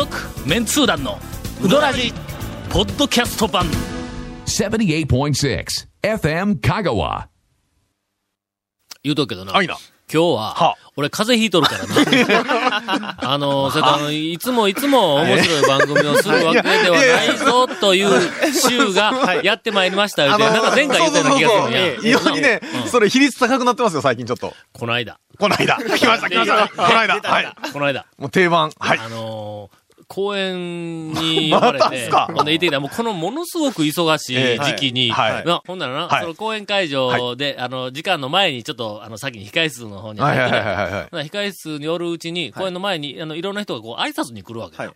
続メンツー団のウドラジポッドキャスト版78.6 FM Kagawa. 言うとくけどな。はいな。今日は、は俺風邪ひいとるからな。あの、それからあの、いつもいつも面白い番組をするわけではないぞという週がやってまいりましたよって、なんか前回言ったような気がするんや。異様にね、それ比率高くなってますよ、最近ちょっと。この間。この間。来ました、来ました。この間。はい。この間。もう定番。はい。あのー公園に 呼ばれて、ほんで行ってきたら、もうこのものすごく忙しい時期に、ほんならな、はい。その公演会場で、あの、時間の前にちょっと、あの、先に控室の方に入って控室におるうちに、公演の前に、あの、いろんな人がこう、挨拶に来るわけだよ。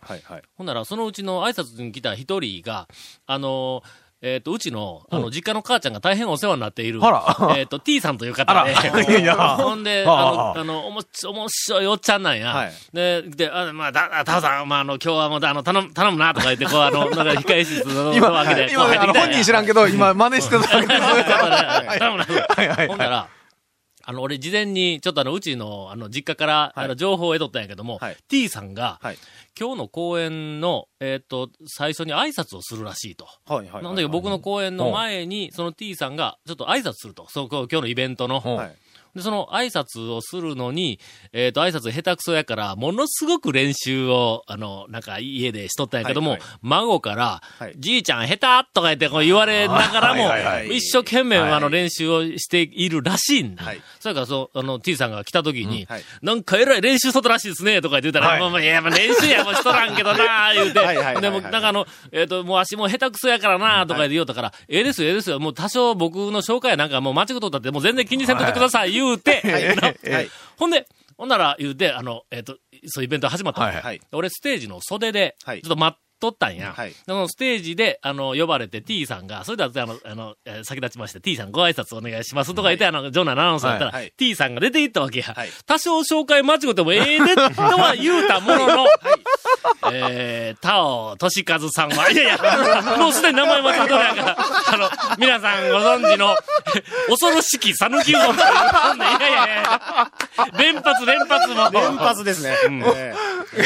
ほんなら、そのうちの挨拶に来た一人が、あの、えっ、と、うちの、あの、実家の母ちゃんが大変お世話になっている、えっ、と、T さんという方で、ほんで、あはあの、あの、おもし、面白いおっちゃんなんや。はい。で、で、あまあ、だ、タオさん、まあ、あの、今日はもう、あの、頼む、頼むな、とか言って、こう、あの、なんか、控え室の今、わけで、今、あの、本人知らんけど、今、真似してただけです。頼むな。はいはいほんなら、あの、俺事前に、ちょっとあの、うちの、あの、実家から、あの、情報を得とったんやけども、はい T さんが、はい今日の公演の、えっ、と、最初に挨拶をするらしいと。はい、はい。なんだけど、僕の公演の前に、その T さんが、ちょっと挨拶すると。そう、今日のイベントの。はい。で、その挨拶をするのに、えっ、と、挨拶下手くそやから、ものすごく練習を、あの、なんか家でしとったんやけども、はいはい。孫から、はいじいちゃん下手とか言ってこう言われながらも、はいはいはい。一生懸命はい。あの練習をしているらしいんだ。はい。それからそう、あの、T さんが来た時に、はいなんかえらい練習しとったらしいですね、とか言ってたら、はいもういや、まあ練習やもうしとらんけどな、言うて、はいはいはいはい。でも、なんかあの、えっ、と、もう足も下手くそやからな、とか言って言おうたから、ええですよ、ええですよ、もう多少僕の紹介なんかもう間違っとったって、もう全然気にせんとってください、言うて、な はい。ほんで、ほんなら言うて、あの、えっ、と、そういうイベント始まったの、はいはい。俺ステージの袖で、ちょはいっと待っとったんや。はいそのステージで、あの、呼ばれて T さんが、それでは、あの、あの、えー先立ちまして T さんご挨拶お願いしますとか言って、あの、ジョナのアナウンサーだったら、はいはい T さんが出て行ったわけや。はい多少紹介間違ってもええで、とは言うたものの、えー、タオ、トシカズさんは、いやいや、もうすでに名前間違ってないから、あの、皆さんご存知の、恐ろしき讃岐うどんいやいやいや、連発連発も。連発ですね。ええー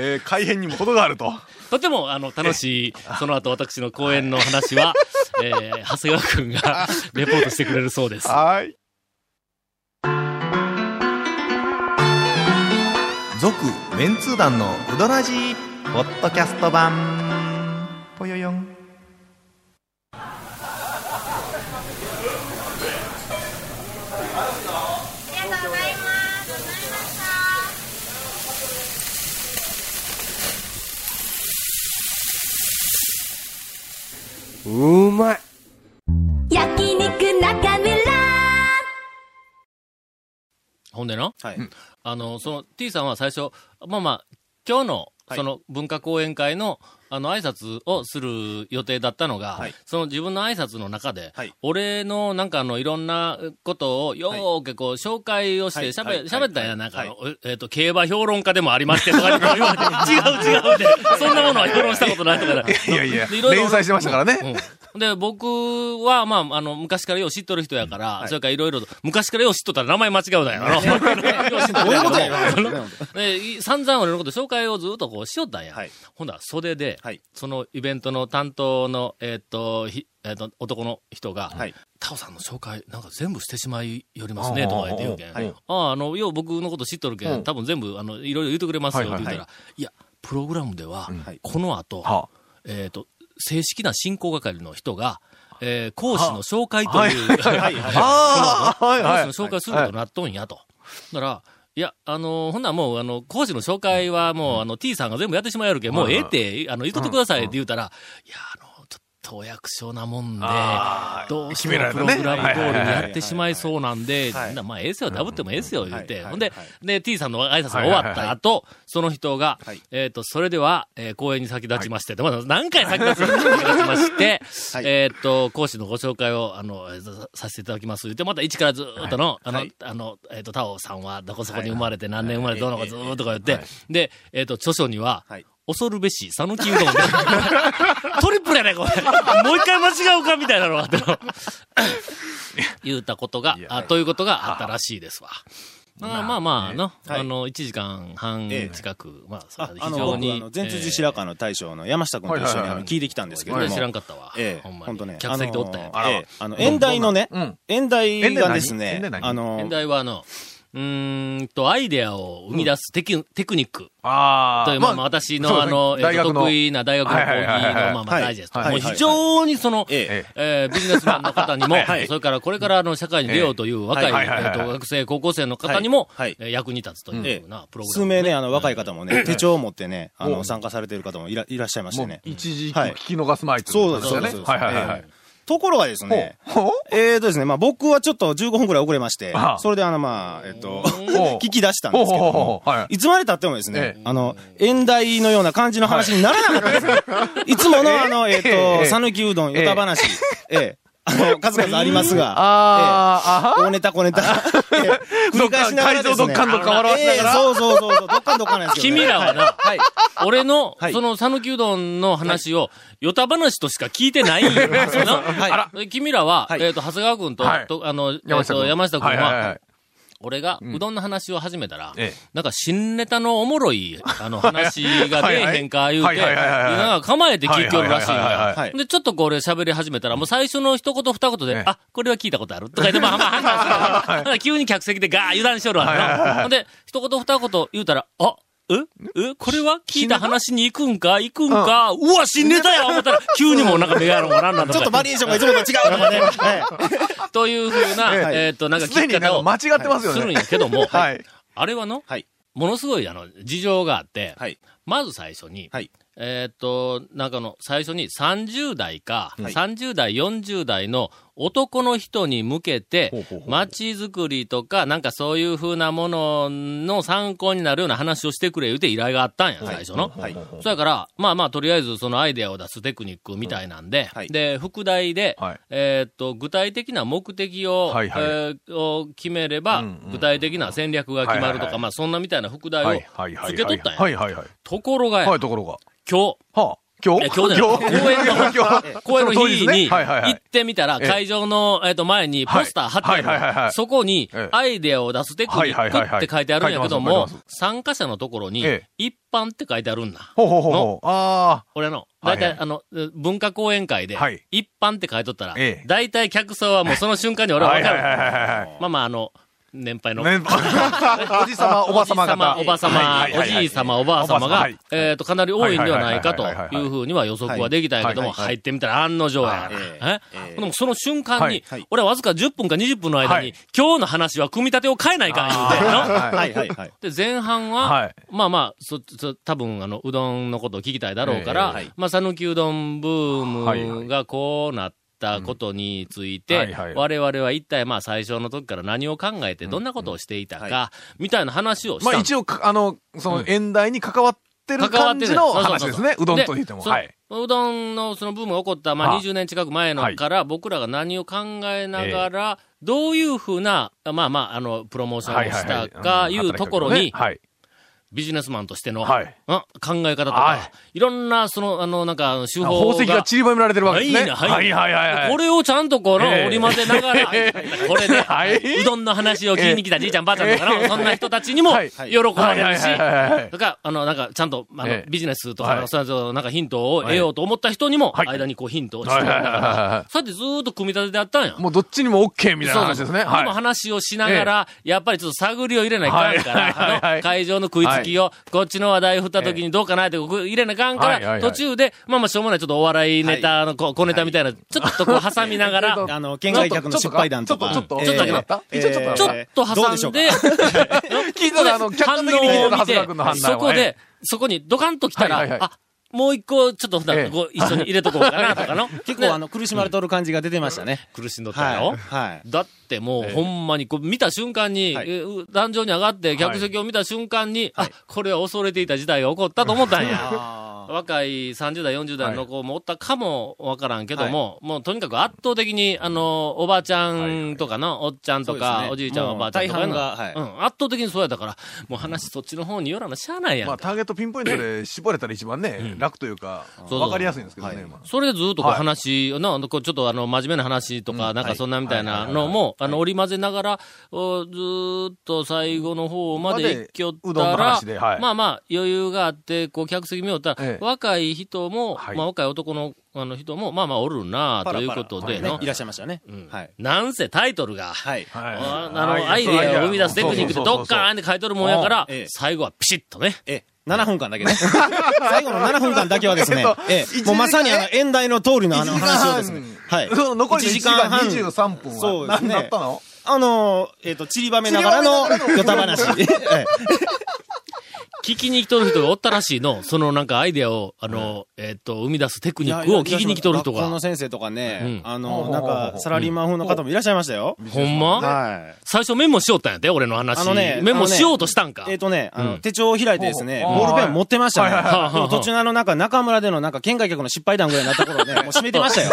えー、改変にも程があると。とても、あの、楽しい、その後私の公演の話は、えー、長谷川くんがレポートしてくれるそうです。はい。続、メンツー団のうどらじポッドキャスト版。でな、はい。あの、その T さんは最初、まあまあ、今日の、はい。その文化講演会の、あの、挨拶をする予定だったのが、はい。その自分の挨拶の中で、はい。俺のなんかあの、いろんなことをよーけこう、紹介をして、はい。喋、はい。喋ったんや、はい。なんかえっ、と、競馬評論家でもありましてとか言われて、違う違うって、そんなものは評論したことないとかだいやいやでいろいろ連載してましたからね。うんで、僕は、まあ、あの、昔からよう知っとる人やから、それからいろいろと、昔からよう知っとったら名前間違うだよ。よう知っとるやけどでい散々俺のこと紹介をずっとこうしよったんや。はい。ほんだら袖で、はい。そのイベントの担当の、えーっと、ひえーっと、男の人が、はい。タオさんの紹介、なんか全部してしまいよりますね、とか言って言うけん。はいああ、あの、よう僕のこと知っとるけん、多分全部、あの、いろいろ言ってくれますよ、って言ったら、いや、プログラムでは、はいこの後、はえっ、と、正式な進行係の人が、えー講師の紹介という。講師の紹介することになっとんやと。だから、いや、あのーほんならもう、あの、講師の紹介はもう、あの、T さんが全部やってしまえるけん、もうええって、あの、言っとってくださいって言うたら、いや、あの、とお役所なもんでどうして決めらもプログラム通りにやってしまいそうなんで、まあ、ええっすよ、ダブってもええっすよ、言うて。はいほんではい、で、T さんの挨拶が終わった後、その人がはい、えっと、それでは、えー講演に先立ちまして、まだ何回先立ち先立ちまして、はい。えっと、講師のご紹介を、あの、えーささせていただきます。言って、また一からずーっとの、あのはい、あの、えっと、タオさんはどこそこに生まれて何年生まれてはいどうのかずーっとか言ってはい、で、えっと、著書には、はい。恐るべし、讃岐うどんで。トリプルやね、これ。もう一回間違うかみたいなのがあっての。言うたことがあということがあったらしいですわ。あまあまあ、あの、はいあの、1時間半ええ近く、まあ、そ非常に僕あの、。前辻白川の大将の山下君と一緒に聞いてきたんですけども。知らんかったわ。ええ、ほんまに本当ね。客席でおったんや。あの、ええあの、演題のねうん、演題がですね演題、何？あの現、代はあの、うーんと、アイデアを生み出すテク,、テクニック。あという、まあまあ私のあの、えっと得意な大学の講義の、まあまあダイジェスト。はいもう非常にその、ええ、えービジネスマンの方にも、はい。それからこれからあの社会に出ようという若い、えーと学生、高校生の方にも、はい。はい。えー役に立つというようなプログラム、数名ね、あの、若い方もね、手帳を持ってね、あの、参加されてる方もいらいらっしゃいましてもうね。一時はい。聞き逃すまいとい。そうことですそうです。はいはいはいはい。ところがですね、えーとですね、まあ僕はちょっと15分くらい遅れましてそれであの、まあ、えっと、聞き出したんですけどもい、いつまで経ってもですねええ、あの、演題のような感じの話にならなかったですよ。い。つものあの、えっえと、え讃岐うどん、ええ。歌話、ええ、あの、数々ありますが、あー、あは？大ネタ小ネタ、ええ。繰り返しながらですね。どっか会場どっかんどっか笑わせながら。ええ。そうそうそうそう、どっかんどっかんなんですよね。君らはな、はい。俺の、はい。その、讃岐うどんの話を、ヨタ話としか聞いてない んよ君らは、はい。えっ、と、長谷川君と、あの、えっ、と、山下君は、俺がうどんの話を始めたら、ええ。なんか新ネタのおもろい、あの話が 出えへんか言うて、なんか構えて聞いておるらしい。で、ちょっとこう俺喋り始めたら、もう最初の一言二言で、ええ。あ、これは聞いたことあるとか言って、まあまあ判断するからだから急に客席でガー油断しとるわけな。ほんで、一言二言言うたら、あ、え？え？これは？聞いた話に行くんか？行くんか、うわ、新ネタや思ったら、急にもうなんか目がやろうかなんなんとか。ちょっとバリエーションがいつもと違うとかね。は いというふうな、ええ。っと、なんか聞き方を間違ってますよね。するんやけども、はい。あれはの、はい。ものすごいあの、事情があって、はい。まず最初に、はい。えーっと、なんかの、最初に30代か、はい。30代、40代の男の人に向けて街づくりとか、なんかそういう風なものの参考になるような話をしてくれ言うて依頼があったんや、最初の。はい。そやから、まあまあ、とりあえずそのアイデアを出すテクニックみたいなんで、はい。で、副題で、はい。えーっと、具体的な目的を、えーを決めれば、具体的な戦略が決まるとか、まあそんなみたいな副題をはいはいはい。つけとったんや。ところがや、はい、ところが。今日、はあ、今日？今日じゃない。公演の演の日に行ってみたら、ええ。会場の、えっと、前にポスター貼ってある。いそこにええ、アイデアを出すテクニックって書いてあるんやけども参加者のところにえ、一般って書いてあるんだ。ほうほうほうほう。あ俺の、はいはい。だいたいあの、文化講演会ではい、一般って書いとったらええ、だいたい客層はもうその瞬間にあ。俺はわかる。まあまあ、あの、年配の。ね おじさま、おばさま方。おばさまはい、はいはい。おじいさま、おばあさまがはい、えっと、かなり多いんではないかとはいうふうには予測はできたんやけども、入ってみたら案の定や。でもその瞬間に俺はわずか10分か20分の間にはい、今日の話は組み立てを変えないかん言うての。はいはいはい。で、前半は、はい。まあまあ、そ、そ、多分、あの、うどんのことを聞きたいだろうかええらはい、まあ、讃岐うどんブームがこうなったことについうん。てはいはい、我々は一体、まあ、最初の時から何を考えて、どんなことをしていたか、みたいな話をした。のまあ一応、かあの、その、演題に関わってる感じの話ですね。うどんと言っても。そはい。うどんのそのブームが起こった、まあ、はあ。20年近く前のから、僕らが何を考えながら、どういうふうな、まあまあ、あの、プロモーションをしたか、うん。いうところに、はい。ビジネスマンとしての、はい。あ考え方とはか、いろんな、その、あの、なんか、手法宝石がが。散りばめられてるわけですね。はいはい。はいはいはいはい。これをちゃんとこの、ええ。織り交ぜながら、これで、はい。うどんの話を聞きに来たじいちゃんばあちゃんとかの、そんな人たちにも、はい。喜ばれるし、とか、あの、なんか、ちゃんと、あの、ええ。ビジネスとか、はい。そういうなんかヒントを得ようと思った人にも、はい。間にこうヒントをしてそうやってずーっと組み立ててあったんや。もうどっちにも OK みたいな話ですね。そうそうはい。話をしながら、やっぱりちょっと探りを入れないかんから、会場の食いつきを、こっちの話題振った時にどうかなって入れなあかんから、途中で、まあまあしょうもないちょっとお笑いネタのこ小ネタみたいな、ちょっとこう挟みながら、あの、県外客の失敗談とか。ちょっと、ちょっとちょっとちょっと挟んで、聞いたら、あの、客観的に聞いた長谷川君の判断はそこで、そこにドカンと来たら、あ、もう一個ちょっと普段ええ。こう一緒に入れとこうかな。とかの？結構あの、苦しまれとる感じが出てましたね。苦しんどったよ。はい。だってもう、ほんまに、こう、見た瞬間に、壇上に上がって、客席を見た瞬間に、あ、これは恐れていた事態が起こったと思ったんや。あ若い30代、40代の子もおったかもわからんけども、もうとにかく圧倒的に、あの、おばあちゃんとかの、おっちゃんとか、おじいちゃん、おばあちゃんとかうん、圧倒的にそうやったから、もう話そっちの方によらなしゃあないやんまあ、か。ターゲットピンポイントで絞れたら一番ね、楽というか、わかりやすいんですけどね。まあそれでずっとこうはい話、なこうちょっとあの、真面目な話とか、なんかそんなみたいなのも、あの、織り交ぜながら、おずーっと最後の方まで行きよったらまあまあ、余裕があって、こう、客席見よったら、ええ若い人も、はい。まあ若い男の、あの人も、まあまあおるなということでのねい、らっしゃいましたね。はい。なんせタイトルが、はい。はい。ああの、アイデアを生み出すテクニックでどっかーんって書いとるもんやから最後はピシッとね。え、7分間だけね。最後の7分間だけはですね、ええ、もうまさにあの、演題の通りのあの1時間。話をですね。はい。残りの1時間半。23分は何そうですね。だったの？あの、えっと、散りばめながらの、ヨタ話。ええ聞きに来とる人がおったらしいの。そのなんかアイデアを、あの、えっと、生み出すテクニックを聞きに来とる人学校のが。先生とかね、うんあの、なんか、サラリーマン風の方もいらっしゃいましたよ。ほんま？はい。最初メモしよったんやで、俺の話。あのねメモしようとしたんか。えっ、とね、あの、うん手帳を開いてですね、ボールペン持ってましたね。はいはいはいでも途中のあの、なんか中村でのなんか県外客の失敗談ぐらいになった頃ね、もう閉めてましたよ。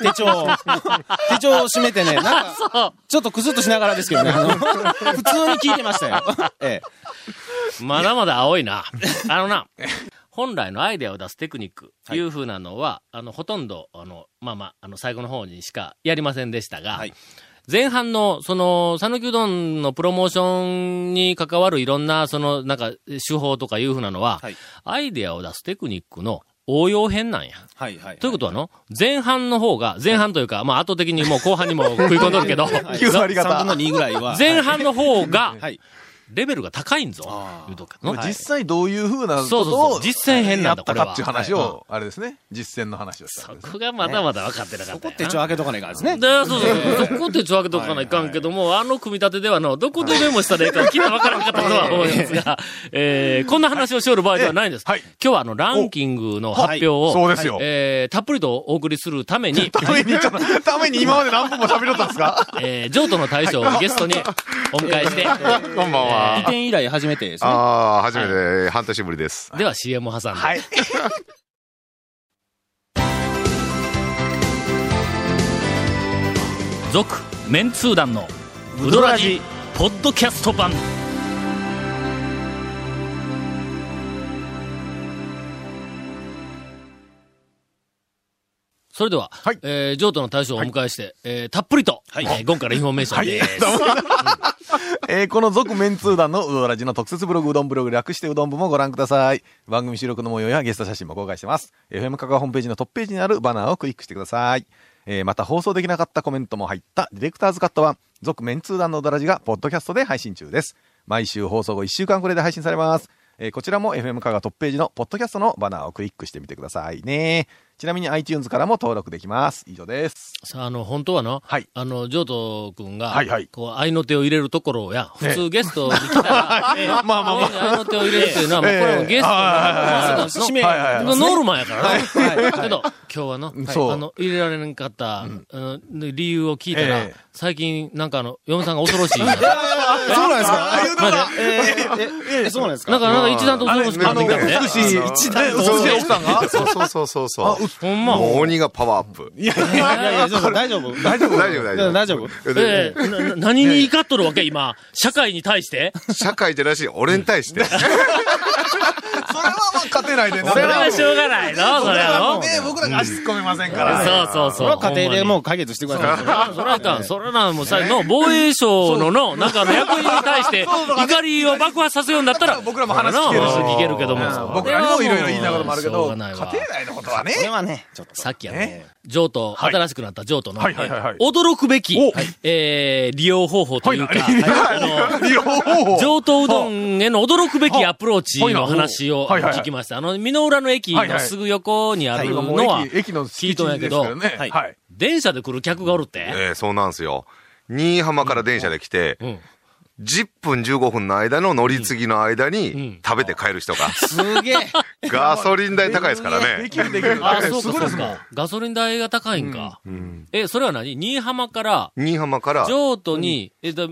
手帳を。手帳を閉めてね、なんか、ちょっとクスッとしながらですけどね、あの、普通に聞いてましたよ。えまだまだ青いな。あのな、本来のアイデアを出すテクニック、いう風なのは、あの、ほとんど、あの、まあまあ、あの、最後の方にしかやりませんでしたが、はい前半の、その、讃岐うどんのプロモーションに関わるいろんな、その、なんか、手法とかいう風なのは、はいアイデアを出すテクニックの応用編なんや。えはいはい。ということはの、前半の方が、前半というか、まあ、圧倒的にもう後半にも食い込んどるけど、9割方3分の2ぐらいは。前半の方が、はい。レベルが高いんぞあ、ー言うと実際どういうふうなこそうそうとをそう実践編なんだやったかっていう話を、あれですね、実践の話をしたそ。こがまだまだ分かってなかそこったよな。手帳開けとかないからですね。で、そうそうそう。そこ手帳開けとかないかんけども、あの組み立てではの、どこでメモしたらいいか聞いたら分からなかったとは思いますが、えー、こんな話をしよる場合ではないんです。はい今日はあの、ランキングの発表を、そうですよ。えー、たっぷりとお送りするために、ために、ために今まで何分も喋ろったんですか？えー、譲渡の大将をゲストにお迎えして、こんばんは移。転以来初めてですね。ああ、初めて、半年ぶりです。では CM を挟んで。はい。続、メンツー団の、ウドラジ、ポッドキャスト版。それでは、はいえー、上戸の大将をお迎えして、えー、たっぷりと、えー、ゴンからインフォメーションです。えーこの続メンツー団のうどらじの特設ブログうどんブログ略してうどん部もご覧ください。番組収録の模様やゲスト写真も公開してます。FM 香川ホームページのトップページにあるバナーをクリックしてください。えーまた放送できなかったコメントも入ったディレクターズカット版、続メンツー団のうどらじがポッドキャストで配信中です。毎週放送後1週間くらいで配信されます。えーこちらも FM 香川トップページのポッドキャストのバナーをクリックしてみてくださいね。ちなみに iTunes からも登録できます。以上です。さあ、あの、本当はの、はいあの、譲渡くんが、はいはいこう、愛の手を入れるところや、普通ゲストに来たら、え ーまあまあまあ愛の手を入れるっていうのは、もうこれはもうゲストの、の使命ノルマやからな。はいけど、今日はの、あの、入れられなかった、うん理由を聞いたら、ええ最近、なんかあの、嫁さんが恐ろしい。そうなんですかえーえ、そうなんですかなんか、なんか一段と恐ろしくなってきたんで。美しい、一段と美しい奥さんがそうそうそうそうそう。ほんま。もう鬼がパワーアップ。いやいいやいや、大丈夫大丈夫、大丈夫、大丈夫。大丈夫え何に怒っとるわけ今。社会に対して社会じゃなし、俺に対して。それはまあ勝てないで、それはしょうがないのそれは僕らが足突っ込めませんから。そうそうそう。それは家庭でもう解決してください。それはいかん。それな、もうさ、の、防衛省のの、なんかあの役員に対して、怒りを爆発させようんだったら、僕らも話聞けるし聞けるけども。僕らにもいろいろ言いながらもあるけど、家庭ないわ内のことはね。はね、ちょっと。さっきやねね、譲渡、はい新しくなった譲渡の、驚くべきお、えー利用方法というか、あ 利用方の、法。上等うどんへの驚くべきアプローチの話を聞きました。あの、美濃浦の駅のすぐ横にあるのは、駅、駅の聞い敷地ですけとんやけどどね。はいはい。電車で来る客がおるって？ええ、そうなんですよ。新居浜から電車で来て、うん。10分15分の間の乗り継ぎの間うんに食べて帰る人が。すげえ。ガソリン代高いですからでね。きるできる。あ、そうすか、そうか。ガソリン代が高いんか。うんえ、それは何？新居浜から、新居浜から、譲渡に、えっと、う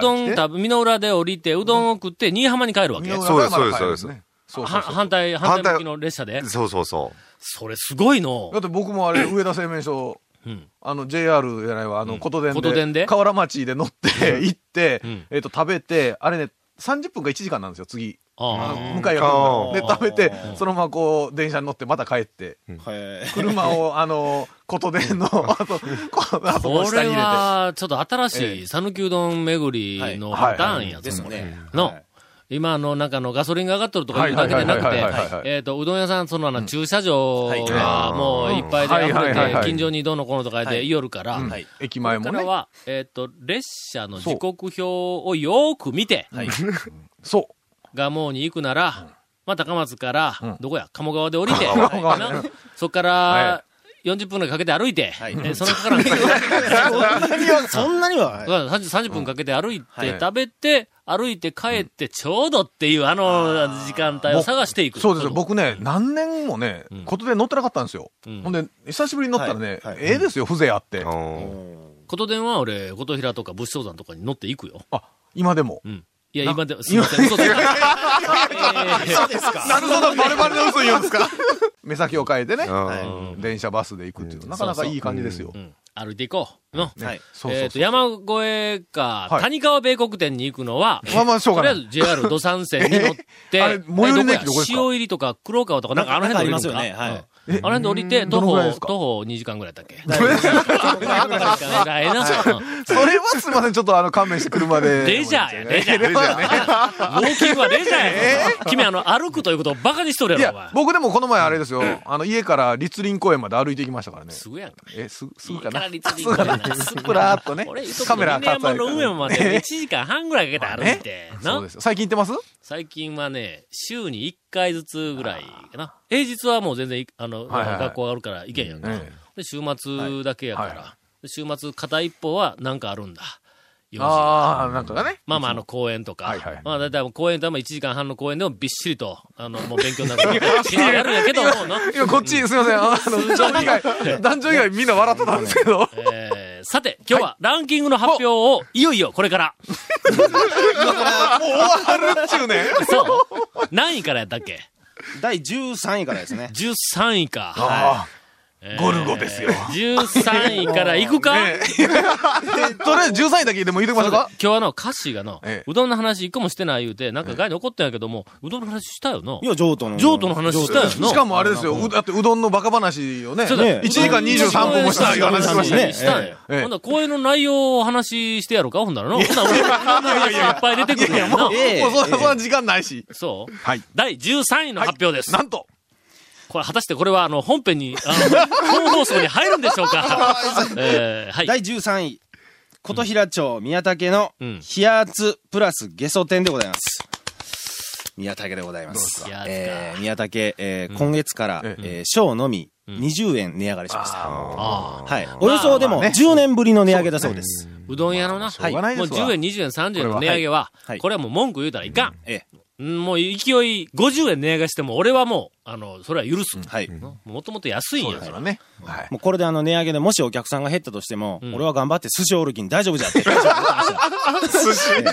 どん、美濃浦で降りて、うどんを食って、新居浜に帰るわけ。そうですそうですそうですねそうそうそうは反対、反対向きの列車で？そうそうそそれすごいのだ。って僕もあれ、上田製麺所、うん。あの、JR じゃないわ、あの、琴電で、琴電で？河原町で乗って、行って、うん。えっと、食べて、あれね、30分か1時間なんですよ、次。向かいがで、食べて、そのままこう、電車に乗って、また帰って、へ車を、あの、琴電の、あと、こあ。あとこれ。は、ちょっと新しい、讃岐うどん巡りのパターンやですね。の。はい今、あの、なんかあの、ガソリンが上がっとるとかいうだけでなくてはい、えっと、うどん屋さん、その、あの、駐車場がもういっぱいで溢はいはいはいれて、近所にどうのこうのとかで言いよるから、はい駅前もね。これからは、えっと、列車の時刻表をよーく見て、はい。そう。蒲生に行くなら、まあ、高松から、どこや、鴨川で降りて、そっから、40分ぐらいかけて歩いて、はいえそのから、そんなには、30, 30分かけて歩いて、はい食べて、歩いて帰って、ちょうどっていう、あの時間帯を探していく。そうですよ。僕ね、何年もねうん、琴電乗ってなかったんですよ。うんほんで、久しぶりに乗ったらねはいはい、ええですよ、風情あってう。。うん琴電は俺、琴平とか仏生山とかに乗っていくよ。あ、今でも。うん。いや、な今で、すいません、嘘 ですか？なるほど、バレバレの嘘言うんですか？目先を変えてね、うん。電車バスで行くっていうのなかなかいい感じですよ。う。ん。歩いていこう。の。はい。山越えか、はい。谷川米国店に行くのは、まあまあ、しょうがない。とりあえず JR 土山線に乗って、あれ最寄りの駅えどこですか？塩入りとか黒川とかなんかあの辺ありますよね。はい。うんあの辺で降りて、徒歩、徒歩2時間ぐらいだっけ？それはすみません、ちょっとあの、勘弁して車で。レジャーや、レジャー。ウォーキングはレジャーや。君、あの、歩くということをバカにしとるいやろ。僕でもこの前あれですよ、あの、家から立林公園まで歩いてきましたからね。すぐやんか。え、す、すぐかな？いいかなすぐかな？プラーっとね。カメラ峰山の上まで1え時間半ぐらいかけて歩いて、なそうですよ。最近行ってます？最近はね、週に1回ずつぐらいかな。平日はもう全然い、あの、はいはいはい学校があるから行けんやんか。えで、週末だけやから。はいはで週末片一方はなんかあるんだ。ああ、なんかがね。まあまあ、あの、公園とか。はいはいまあ、だいたい公園とはまあ1時間半の公園でもびっしりと、あの、もう勉強になる やるんやけども、の。今こっち、すみません、あの、団長以外、団長以外みんな笑ってたんですけど。えー、さて、今日はランキングの発表を、いよいよこれから。もう終わるっちゅうね。そう。何位からやったっけ？第13位からですね。?13 位か。あえーゴルゴですよ13位から行くか、あ。ねえとりあえず13位だけでも言うてきましょうか。今日あの、歌詞がの、ええうどんの話一個もしてない言うて、なんか外に怒ってんやけども、うどんの話したよの？いや、譲渡の。譲渡の話したよの？しかもあれですよ、うだってうどんのバカ話をね、そうだね1時間23分もしたいう話しましたね。したんや。ええほんなら公演の内容を話してやろうか？ほんならの。ほんなら俺の話いっぱい出てくるやんな。ええもうそんな、そんな時間ないし。そうはい。第13位の発表です。なんと、これ果たしてこれはあの、本編に、あの、本放送に入るんでしょうか？えー、はい。第13位。琴平町宮武のうん冷圧プラスゲソ天でございます。宮武でございます。えー、宮武、えー今月から、ええー、小のみん20円値上がりしました。はい。およそでもまあね10年ぶりの値上げだそうです。うどん屋のな、しょうがないもうですわ10円、20円、30円の値上げは、はいこれはもう文句言うたらいかん。ええ。うんもう勢い50円値上げしても、俺はもう、あの、それは許す。はい。もともと安いんやから。ね。はい。もうこれであの値上げでもしお客さんが減ったとしても、ん俺は頑張って寿司おるきに大丈夫じゃって。寿司。い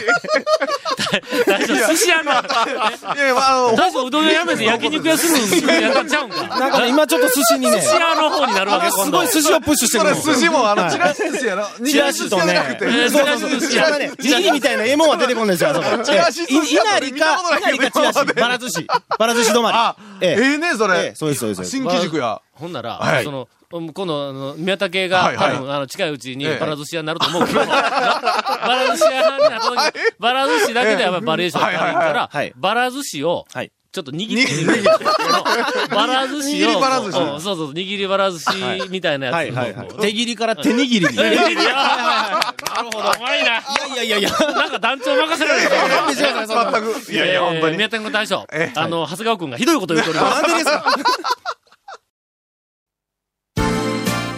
大丈夫、寿司屋の、やいや、まあ、あの、大丈夫、うどん屋やめて焼肉屋するんやっちゃうんか。なんかね、今ちょっと寿司にね、寿司屋の方になるわけ、今度。すごい寿司をプッシュしてるの。寿司も、あの、はいチラシ寿司やろ？チラシとねそうそうそう。チラね、握りみたいなええもんは出てこんですよ、あそこ。チラシ寿司やいなり見たことか、ないけどいなりかチラシばら寿司。ばら寿司止まり。あ、ええええね、それええ。そうです、そうです。新規塾や。ほんなら、はいその、うん今度、あの、宮武が、はいはい多分、あの、近いうちにええ バラ寿司屋になると思うけど、バラ寿司屋になった時に、バラ寿司だけでやっぱりバリエーションがあるかはいはいらはい、バラ寿司を、はい。ちょっと握ってみる。バラ寿司を。握りバラ寿司うんそうそう、握りバラ寿司みたいなやつ。はいはいはい。こう手切りから手握りに。いいやいやいやなるほど。うまいな。やいやいやいや。なんか団長任せられるからね全く。いやいや、本当に。宮武の大将え、あの、長谷川くんがひどいこと言うとおります。なんでですか？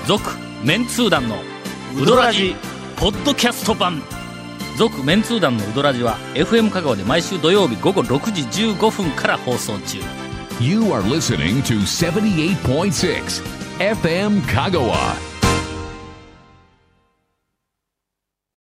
続、メンツー団のウドラジ、ポッドキャスト版。続、メンツー団のウドラジは、FM 香川で毎週土曜日午後6時15分から放送中。You are listening to 78.6 FM Kagawa.